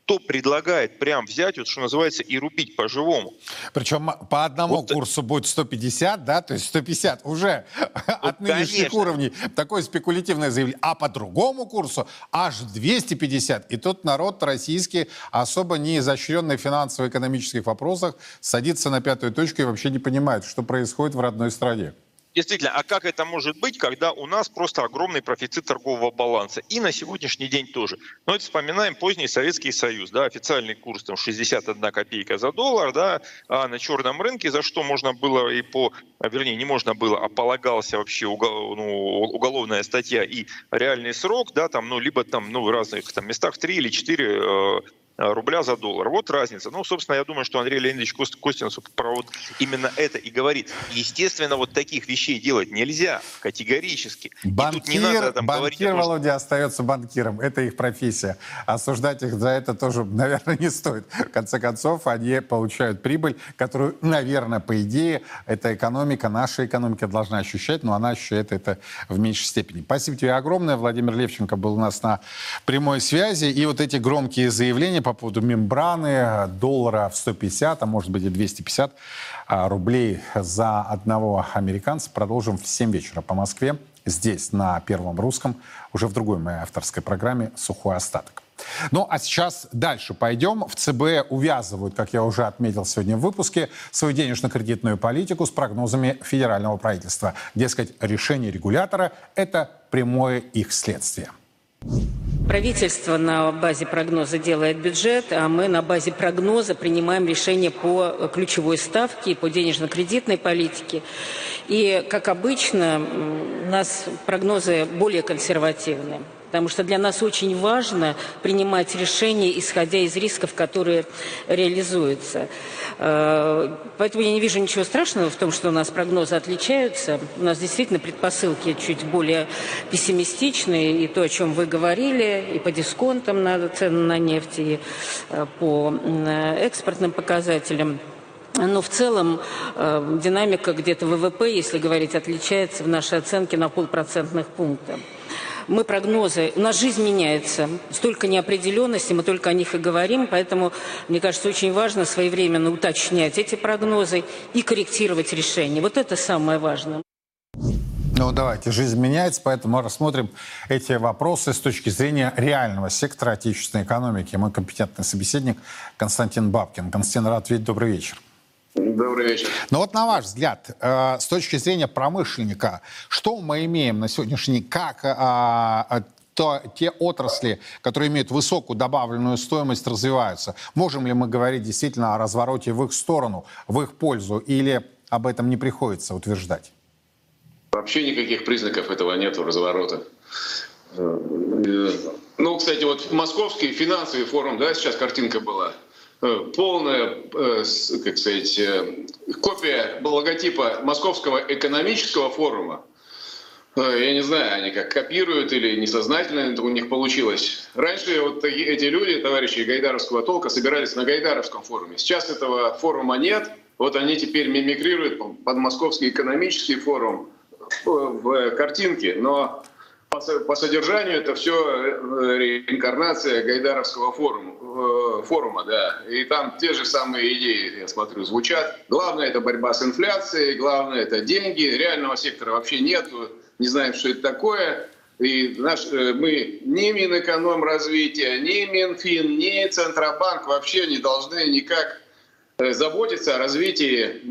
Кто предлагает прям взять, вот что называется, и рубить по-живому. Причем по одному вот, курсу будет 150, да, то есть 150 уже вот, от нынешних конечно. уровней. Такое спекулятивное заявление. А по другому курсу аж 250. И тут народ российский, особо не изощренный в финансово-экономических вопросах, садится на пятую точку и вообще не понимает, что происходит в родной стране. Действительно, а как это может быть, когда у нас просто огромный профицит торгового баланса? И на сегодняшний день тоже. Но это вспоминаем поздний Советский Союз, да, официальный курс там 61 копейка за доллар, да, а на черном рынке, за что можно было и по, а, вернее, не можно было, а полагался вообще угол, ну, уголовная статья и реальный срок, да, там, ну, либо там, ну, в разных там местах 3 или 4 Э, рубля за доллар. Вот разница. Ну, собственно, я думаю, что Андрей Леонидович Костинцев про вот именно это и говорит. Естественно, вот таких вещей делать нельзя категорически. Банкир, не надо, там, банкир говорить, Володя, том, остается банкиром. Это их профессия. Осуждать их за это тоже, наверное, не стоит. В конце концов, они получают прибыль, которую, наверное, по идее, эта экономика, наша экономика должна ощущать, но она ощущает это в меньшей степени. Спасибо тебе огромное. Владимир Левченко был у нас на прямой связи. И вот эти громкие заявления по поводу мембраны, доллара в 150, а может быть и 250 а, рублей за одного американца. Продолжим в 7 вечера по Москве. Здесь, на Первом Русском, уже в другой моей авторской программе «Сухой остаток». Ну, а сейчас дальше пойдем. В ЦБ увязывают, как я уже отметил сегодня в выпуске, свою денежно-кредитную политику с прогнозами федерального правительства. Дескать, решение регулятора – это прямое их следствие. Правительство на базе прогноза делает бюджет, а мы на базе прогноза принимаем решения по ключевой ставке, по денежно-кредитной политике. И, как обычно, у нас прогнозы более консервативные потому что для нас очень важно принимать решения, исходя из рисков, которые реализуются. Э, поэтому я не вижу ничего страшного в том, что у нас прогнозы отличаются. У нас действительно предпосылки чуть более пессимистичные, и то, о чем вы говорили, и по дисконтам на цены на нефть, и э, по экспортным показателям. Но в целом э, динамика где-то ВВП, если говорить, отличается в нашей оценке на полпроцентных пункта мы прогнозы, у нас жизнь меняется, столько неопределенности, мы только о них и говорим, поэтому, мне кажется, очень важно своевременно уточнять эти прогнозы и корректировать решения. Вот это самое важное. Ну, давайте, жизнь меняется, поэтому рассмотрим эти вопросы с точки зрения реального сектора отечественной экономики. Мой компетентный собеседник Константин Бабкин. Константин, рад видеть. Добрый вечер. Добрый вечер. Но вот на ваш взгляд, э, с точки зрения промышленника, что мы имеем на сегодняшний день, как э, то, те отрасли, которые имеют высокую добавленную стоимость, развиваются? Можем ли мы говорить действительно о развороте в их сторону, в их пользу, или об этом не приходится утверждать? Вообще никаких признаков этого нет разворота. Э, ну, кстати, вот московский финансовый форум, да, сейчас картинка была – Э, полная, э, как сказать, э, копия логотипа Московского экономического форума. Я не знаю, они как копируют или несознательно это у них получилось. Раньше вот эти люди, товарищи Гайдаровского толка, собирались на Гайдаровском форуме. Сейчас этого форума нет. Вот они теперь мимикрируют под Московский экономический форум в картинке. Но по содержанию это все э, реинкарнация Гайдаровского форума, э, форума, да. И там те же самые идеи, я смотрю, звучат. Главное это борьба с инфляцией, главное это деньги. Реального сектора вообще нет, не знаем, что это такое. И наш, э, мы ни Минэкономразвития, ни Минфин, ни Центробанк вообще не должны никак заботиться о развитии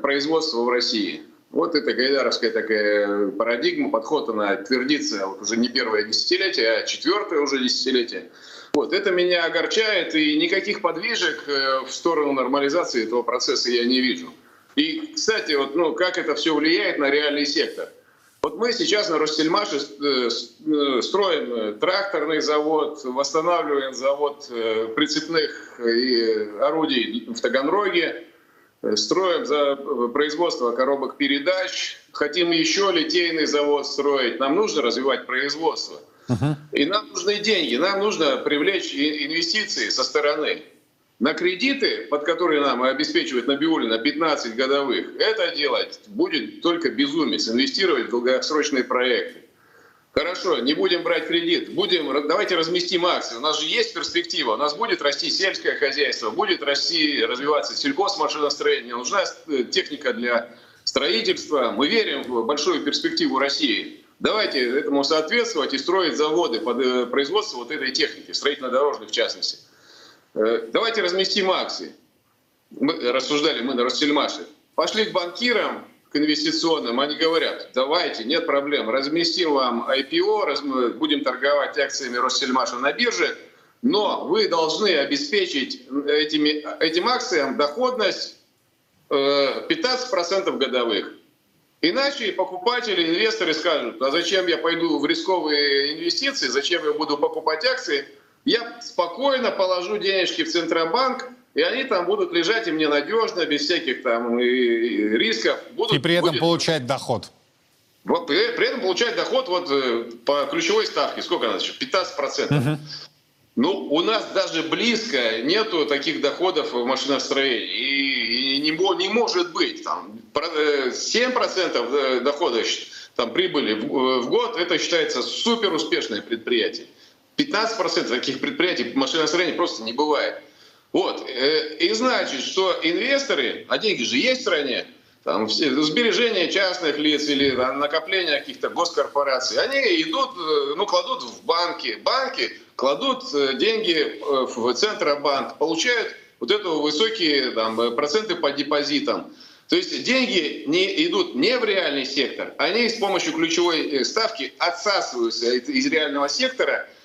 производства в России. Вот это гайдаровская такая парадигма, подход, она твердится вот уже не первое десятилетие, а четвертое уже десятилетие. Вот, это меня огорчает, и никаких подвижек э, в сторону нормализации этого процесса я не вижу. И, кстати, вот, ну, как это все влияет на реальный сектор. Вот мы сейчас на Ростельмаше э, э, строим тракторный завод, восстанавливаем завод прицепных орудий в Таганроге, строим за э, производство коробок передач, хотим еще литейный завод строить, нам нужно развивать производство. Uh-huh. И нам нужны деньги, нам нужно привлечь инвестиции со стороны. На кредиты, под которые нам обеспечивает Набиулина 15 годовых, это делать будет только безумец, инвестировать в долгосрочные проекты. Хорошо, не будем брать кредит, будем, давайте разместим акции. У нас же есть перспектива, у нас будет расти сельское хозяйство, будет расти, развиваться сельхозмашиностроение, нужна э, техника для строительства. Мы верим в большую перспективу России. Давайте этому соответствовать и строить заводы под э, производство вот этой техники, строительно-дорожной в частности. Э, давайте разместим акции. Мы рассуждали мы на Россельмаше. Пошли к банкирам, к инвестиционным, они говорят, давайте, нет проблем, разместим вам IPO, будем торговать акциями Россельмаша на бирже, но вы должны обеспечить этими, этим акциям доходность 15% э, годовых. Иначе покупатели, инвесторы скажут, а зачем я пойду в рисковые инвестиции, зачем я буду покупать акции, я спокойно положу денежки в Центробанк, и они там будут лежать и мне надежно, без всяких там рисков. Будут, и при этом будет... получать доход. Вот, при, при этом получать доход вот э, по ключевой ставке. Сколько она? 15%. Угу. Ну, у нас даже близко нету таких доходов в машиностроении. И, и не, не может быть. Там, 7% э, дохода там, прибыли в, э, в год, это считается супер успешное предприятие. 15% таких предприятий машиностроения просто не бывает. Вот. Э, и значит, что инвесторы, а деньги же есть в стране, там, все, сбережения частных лиц или там, накопления каких-то госкорпораций, они идут, э, ну, кладут в банки. Банки кладут э, деньги в Центробанк, получают вот это высокие там, проценты по депозитам. То есть деньги не идут не в реальный сектор, они с помощью ключевой ставки отсасываются из реального сектора –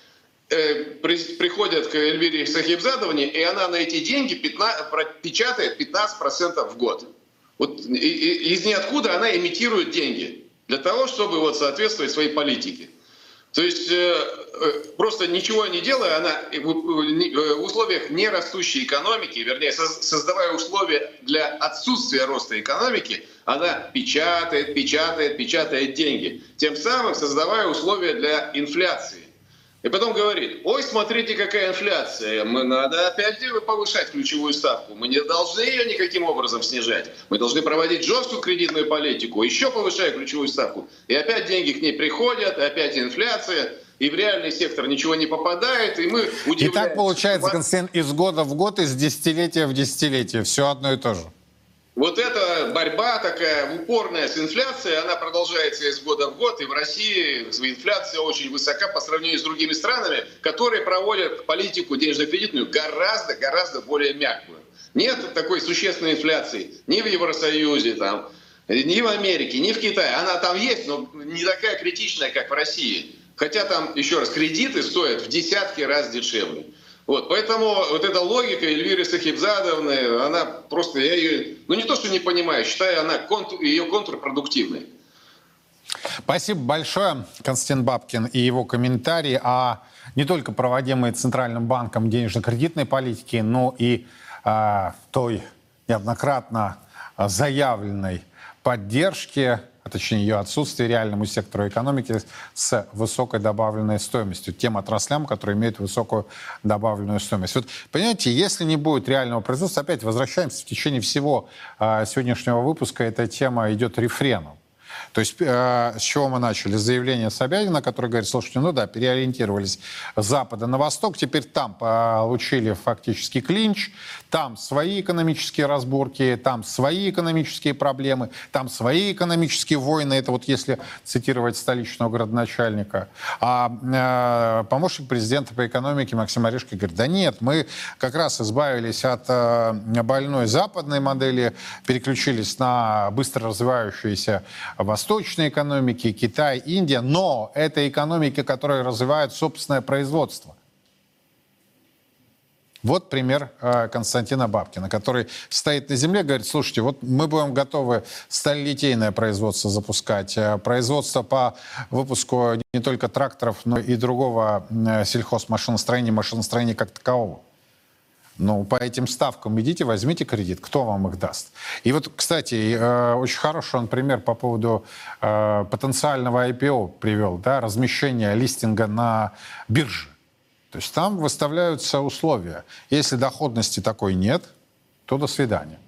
приходят к Эльвире Сахибзадовне, и она на эти деньги 15, печатает 15% в год. Вот из ниоткуда она имитирует деньги для того, чтобы вот соответствовать своей политике. То есть э, э, просто ничего не делая, она в условиях нерастущей экономики, вернее, создавая условия для отсутствия роста экономики, она печатает, печатает, печатает деньги, тем самым создавая условия для инфляции. И потом говорит, ой, смотрите, какая инфляция, мы надо опять повышать ключевую ставку, мы не должны ее никаким образом снижать, мы должны проводить жесткую кредитную политику, еще повышая ключевую ставку. И опять деньги к ней приходят, и опять инфляция, и в реальный сектор ничего не попадает, и мы удивляемся. И так получается, Константин, из года в год, из десятилетия в десятилетие, все одно и то же. Вот эта борьба такая упорная с инфляцией, она продолжается из года в год, и в России инфляция очень высока по сравнению с другими странами, которые проводят политику денежно-кредитную гораздо-гораздо более мягкую. Нет такой существенной инфляции ни в Евросоюзе, там, ни в Америке, ни в Китае. Она там есть, но не такая критичная, как в России. Хотя там, еще раз, кредиты стоят в десятки раз дешевле. Вот, поэтому вот эта логика Эльвиры Сахибзадовны, она просто, я ее, ну не то, что не понимаю, считаю она контур, ее контрпродуктивной. Спасибо большое, Константин Бабкин и его комментарии о не только проводимой Центральным банком денежно-кредитной политике, но и э, той неоднократно заявленной поддержке а точнее ее отсутствие реальному сектору экономики с высокой добавленной стоимостью, тем отраслям, которые имеют высокую добавленную стоимость. Вот, понимаете, если не будет реального производства, опять возвращаемся в течение всего э, сегодняшнего выпуска, эта тема идет рефреном. То есть э, с чего мы начали? Заявление Собянина, который говорит, слушайте, ну да, переориентировались с запада на восток, теперь там получили фактически клинч, там свои экономические разборки, там свои экономические проблемы, там свои экономические войны. Это вот если цитировать столичного городоначальника. А э, помощник президента по экономике Максим Орешко говорит, да нет, мы как раз избавились от э, больной западной модели, переключились на быстро развивающиеся восточные экономики, Китай, Индия, но это экономики, которые развивают собственное производство. Вот пример э, Константина Бабкина, который стоит на земле, говорит, слушайте, вот мы будем готовы сталилитейное производство запускать, э, производство по выпуску не только тракторов, но и другого э, сельхозмашиностроения, машиностроения как такового. Ну, по этим ставкам идите, возьмите кредит, кто вам их даст? И вот, кстати, очень хороший он пример по поводу потенциального IPO привел, да, размещения листинга на бирже. То есть там выставляются условия. Если доходности такой нет, то до свидания.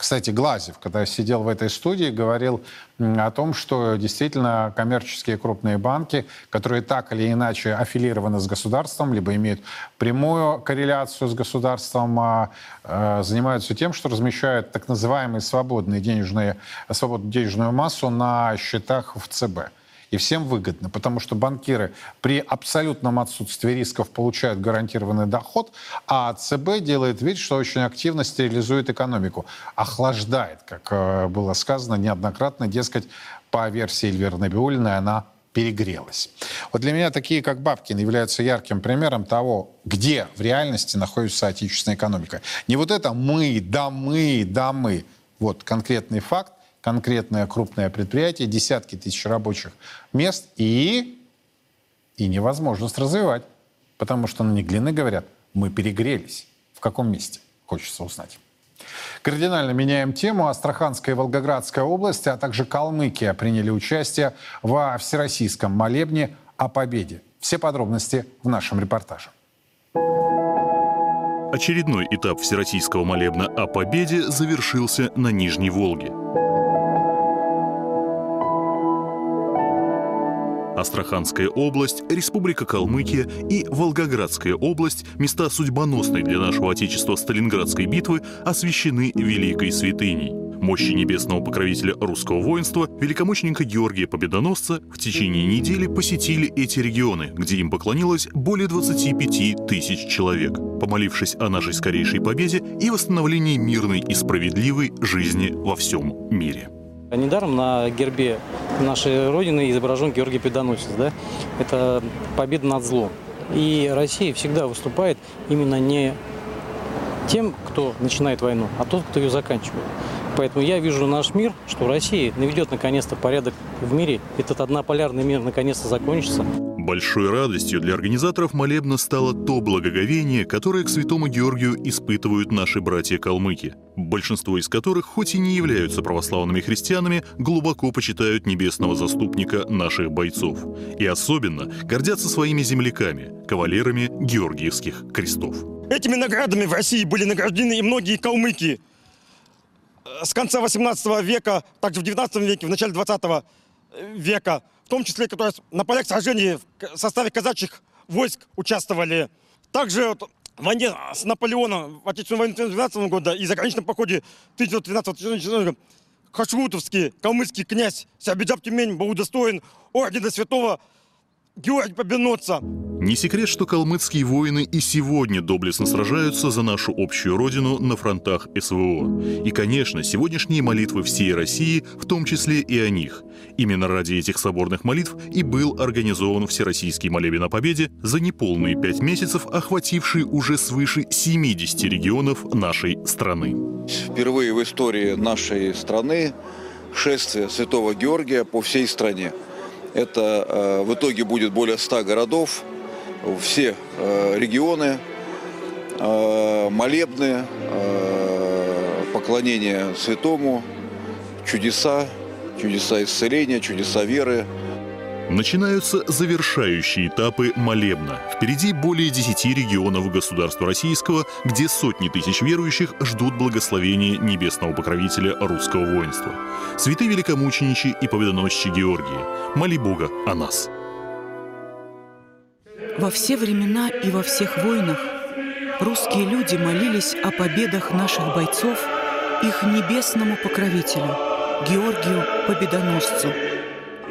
Кстати, Глазев, когда сидел в этой студии, говорил о том, что действительно коммерческие крупные банки, которые так или иначе аффилированы с государством, либо имеют прямую корреляцию с государством, а, э, занимаются тем, что размещают так называемые свободные денежные, свободную денежную массу на счетах в ЦБ. И всем выгодно, потому что банкиры при абсолютном отсутствии рисков получают гарантированный доход, а ЦБ делает вид, что очень активно стерилизует экономику, охлаждает, как э, было сказано неоднократно, дескать, по версии Эльвиры Набиулиной, она перегрелась. Вот для меня такие, как Бабкин, являются ярким примером того, где в реальности находится отечественная экономика. Не вот это «мы», «да мы», «да мы». Вот конкретный факт, конкретное крупное предприятие, десятки тысяч рабочих мест и, и невозможность развивать. Потому что на Неглины говорят, мы перегрелись. В каком месте? Хочется узнать. Кардинально меняем тему. Астраханская и Волгоградская области, а также Калмыкия приняли участие во Всероссийском молебне о победе. Все подробности в нашем репортаже. Очередной этап Всероссийского молебна о победе завершился на Нижней Волге. Астраханская область, Республика Калмыкия и Волгоградская область, места судьбоносной для нашего Отечества Сталинградской битвы, освящены великой святыней. Мощи небесного покровителя русского воинства, великомученика Георгия Победоносца, в течение недели посетили эти регионы, где им поклонилось более 25 тысяч человек, помолившись о нашей скорейшей победе и восстановлении мирной и справедливой жизни во всем мире. Недаром на гербе нашей Родины изображен Георгий Победоносец. Да? Это победа над злом. И Россия всегда выступает именно не тем, кто начинает войну, а тот, кто ее заканчивает. Поэтому я вижу наш мир, что Россия наведет наконец-то порядок в мире. Этот однополярный мир наконец-то закончится. Большой радостью для организаторов молебна стало то благоговение, которое к святому Георгию испытывают наши братья-калмыки, большинство из которых, хоть и не являются православными христианами, глубоко почитают небесного заступника наших бойцов. И особенно гордятся своими земляками, кавалерами Георгиевских крестов. Этими наградами в России были награждены и многие калмыки. С конца 18 века, также в 19 веке, в начале 20 века – в том числе, которые на полях сражений в составе казачьих войск участвовали. Также в войне с Наполеоном в Отечественной войне 1912 года и заграничном походе 1913 года Хашрутовский калмыцкий князь Сябиджаб Тюмень был удостоен ордена святого Георгия Победоносца. Не секрет, что калмыцкие воины и сегодня доблестно сражаются за нашу общую родину на фронтах СВО. И, конечно, сегодняшние молитвы всей России, в том числе и о них. Именно ради этих соборных молитв и был организован Всероссийский молебен о победе за неполные пять месяцев, охвативший уже свыше 70 регионов нашей страны. Впервые в истории нашей страны шествие Святого Георгия по всей стране. Это э, в итоге будет более 100 городов, все э, регионы, э, молебны, поклонение святому, чудеса, чудеса исцеления, чудеса веры. Начинаются завершающие этапы молебна. Впереди более 10 регионов государства российского, где сотни тысяч верующих ждут благословения небесного покровителя русского воинства. Святые великомученичи и победоносчи Георгии, моли Бога о нас. Во все времена и во всех войнах русские люди молились о победах наших бойцов их небесному покровителю, Георгию Победоносцу.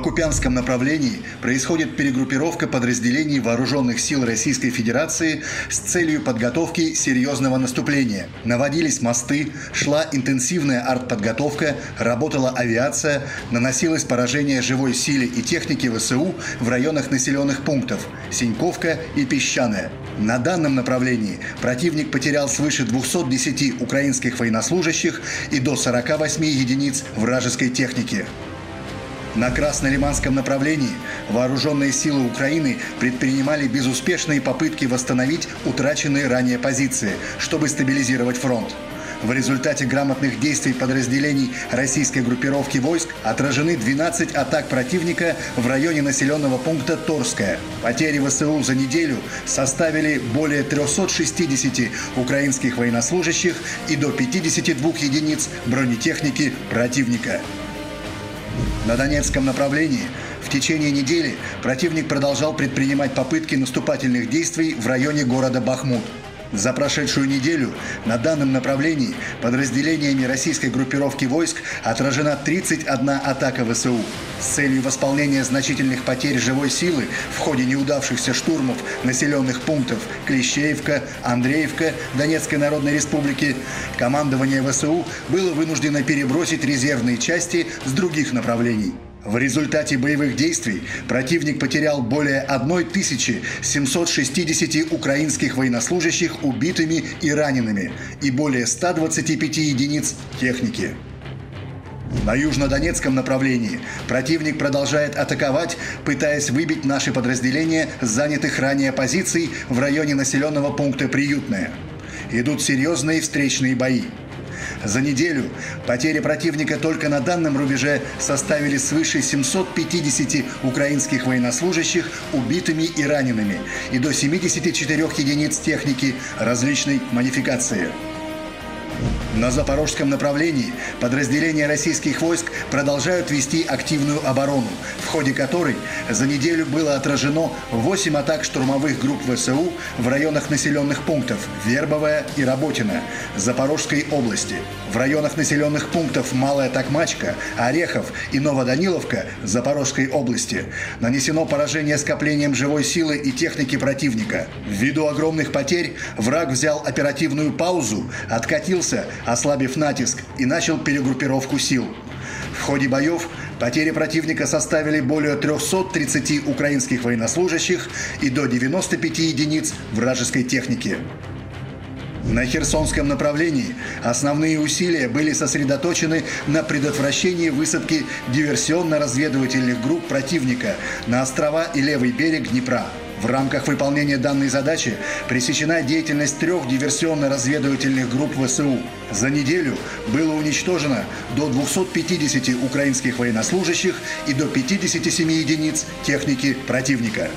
Купянском направлении происходит перегруппировка подразделений вооруженных сил Российской Федерации с целью подготовки серьезного наступления. Наводились мосты, шла интенсивная артподготовка, работала авиация, наносилось поражение живой силе и технике ВСУ в районах населенных пунктов Синьковка и Песчаная. На данном направлении противник потерял свыше 210 украинских военнослужащих и до 48 единиц вражеской техники. На Краснолиманском направлении вооруженные силы Украины предпринимали безуспешные попытки восстановить утраченные ранее позиции, чтобы стабилизировать фронт. В результате грамотных действий подразделений российской группировки войск отражены 12 атак противника в районе населенного пункта Торская. Потери ВСУ за неделю составили более 360 украинских военнослужащих и до 52 единиц бронетехники противника. На Донецком направлении в течение недели противник продолжал предпринимать попытки наступательных действий в районе города Бахмут. За прошедшую неделю на данном направлении подразделениями российской группировки войск отражена 31 атака ВСУ. С целью восполнения значительных потерь живой силы в ходе неудавшихся штурмов населенных пунктов Клещеевка, Андреевка Донецкой Народной Республики, командование ВСУ было вынуждено перебросить резервные части с других направлений. В результате боевых действий противник потерял более 1760 украинских военнослужащих убитыми и ранеными и более 125 единиц техники. На южнодонецком направлении противник продолжает атаковать, пытаясь выбить наши подразделения с занятых ранее позиций в районе населенного пункта Приютное. Идут серьезные встречные бои. За неделю потери противника только на данном рубеже составили свыше 750 украинских военнослужащих убитыми и ранеными и до 74 единиц техники различной модификации. На запорожском направлении подразделения российских войск продолжают вести активную оборону, в ходе которой за неделю было отражено 8 атак штурмовых групп ВСУ в районах населенных пунктов Вербовая и Работина Запорожской области. В районах населенных пунктов Малая Токмачка, Орехов и Новоданиловка Запорожской области нанесено поражение скоплением живой силы и техники противника. Ввиду огромных потерь враг взял оперативную паузу, откатился ослабив натиск, и начал перегруппировку сил. В ходе боев потери противника составили более 330 украинских военнослужащих и до 95 единиц вражеской техники. На Херсонском направлении основные усилия были сосредоточены на предотвращении высадки диверсионно-разведывательных групп противника на острова и левый берег Днепра. В рамках выполнения данной задачи пресечена деятельность трех диверсионно-разведывательных групп ВСУ. За неделю было уничтожено до 250 украинских военнослужащих и до 57 единиц техники противника.